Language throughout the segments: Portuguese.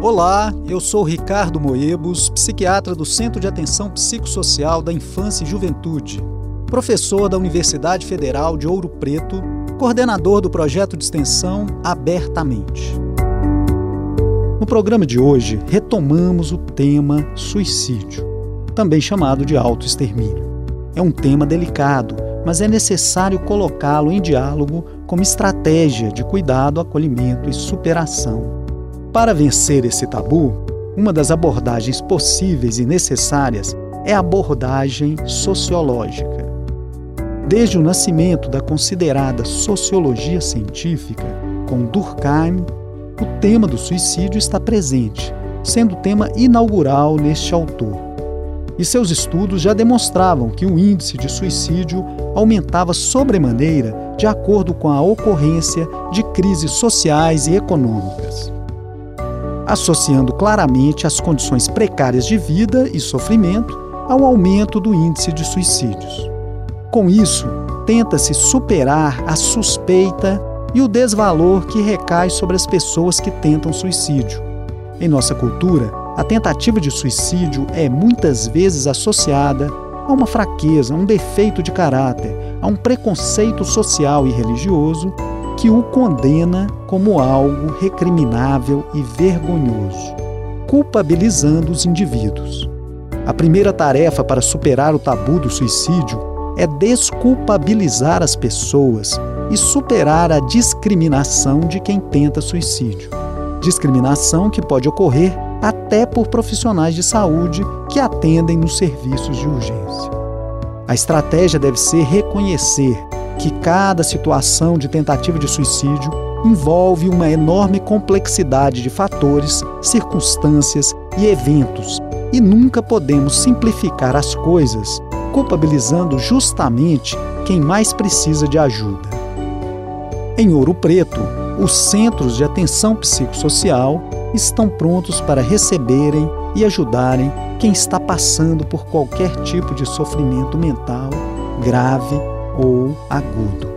Olá, eu sou Ricardo Moebos, psiquiatra do Centro de Atenção Psicossocial da Infância e Juventude, professor da Universidade Federal de Ouro Preto, coordenador do projeto de extensão Abertamente. No programa de hoje, retomamos o tema suicídio, também chamado de autoextermínio. É um tema delicado, mas é necessário colocá-lo em diálogo como estratégia de cuidado, acolhimento e superação para vencer esse tabu, uma das abordagens possíveis e necessárias é a abordagem sociológica. Desde o nascimento da considerada sociologia científica, com Durkheim, o tema do suicídio está presente, sendo tema inaugural neste autor. E seus estudos já demonstravam que o índice de suicídio aumentava sobremaneira de acordo com a ocorrência de crises sociais e econômicas associando claramente as condições precárias de vida e sofrimento ao aumento do índice de suicídios. Com isso, tenta-se superar a suspeita e o desvalor que recai sobre as pessoas que tentam suicídio. Em nossa cultura, a tentativa de suicídio é muitas vezes associada a uma fraqueza, a um defeito de caráter, a um preconceito social e religioso que o condena como algo recriminável e vergonhoso, culpabilizando os indivíduos. A primeira tarefa para superar o tabu do suicídio é desculpabilizar as pessoas e superar a discriminação de quem tenta suicídio. Discriminação que pode ocorrer até por profissionais de saúde que atendem nos serviços de urgência. A estratégia deve ser reconhecer que cada situação de tentativa de suicídio envolve uma enorme complexidade de fatores, circunstâncias e eventos, e nunca podemos simplificar as coisas culpabilizando justamente quem mais precisa de ajuda. Em Ouro Preto, os centros de atenção psicossocial estão prontos para receberem e ajudarem quem está passando por qualquer tipo de sofrimento mental grave ou agudo.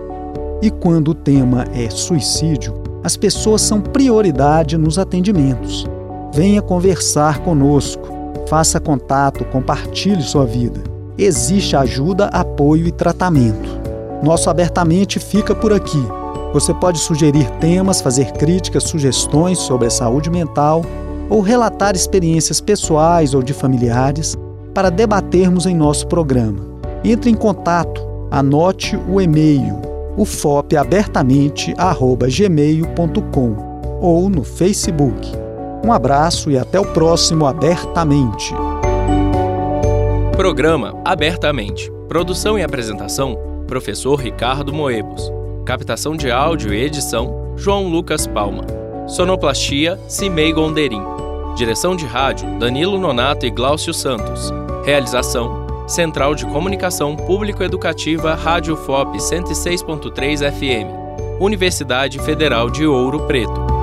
E quando o tema é suicídio, as pessoas são prioridade nos atendimentos. Venha conversar conosco, faça contato, compartilhe sua vida. Existe ajuda, apoio e tratamento. Nosso abertamente fica por aqui. Você pode sugerir temas, fazer críticas, sugestões sobre a saúde mental ou relatar experiências pessoais ou de familiares para debatermos em nosso programa. Entre em contato anote o e-mail ufopabertamente@gmail.com ou no Facebook. Um abraço e até o próximo Abertamente. Programa Abertamente. Produção e apresentação: Professor Ricardo Moebos. Captação de áudio e edição: João Lucas Palma. Sonoplastia: Cimei Gonderim. Direção de rádio: Danilo Nonato e Gláucio Santos. Realização: Central de Comunicação Público-Educativa Rádio FOP 106.3 FM, Universidade Federal de Ouro Preto.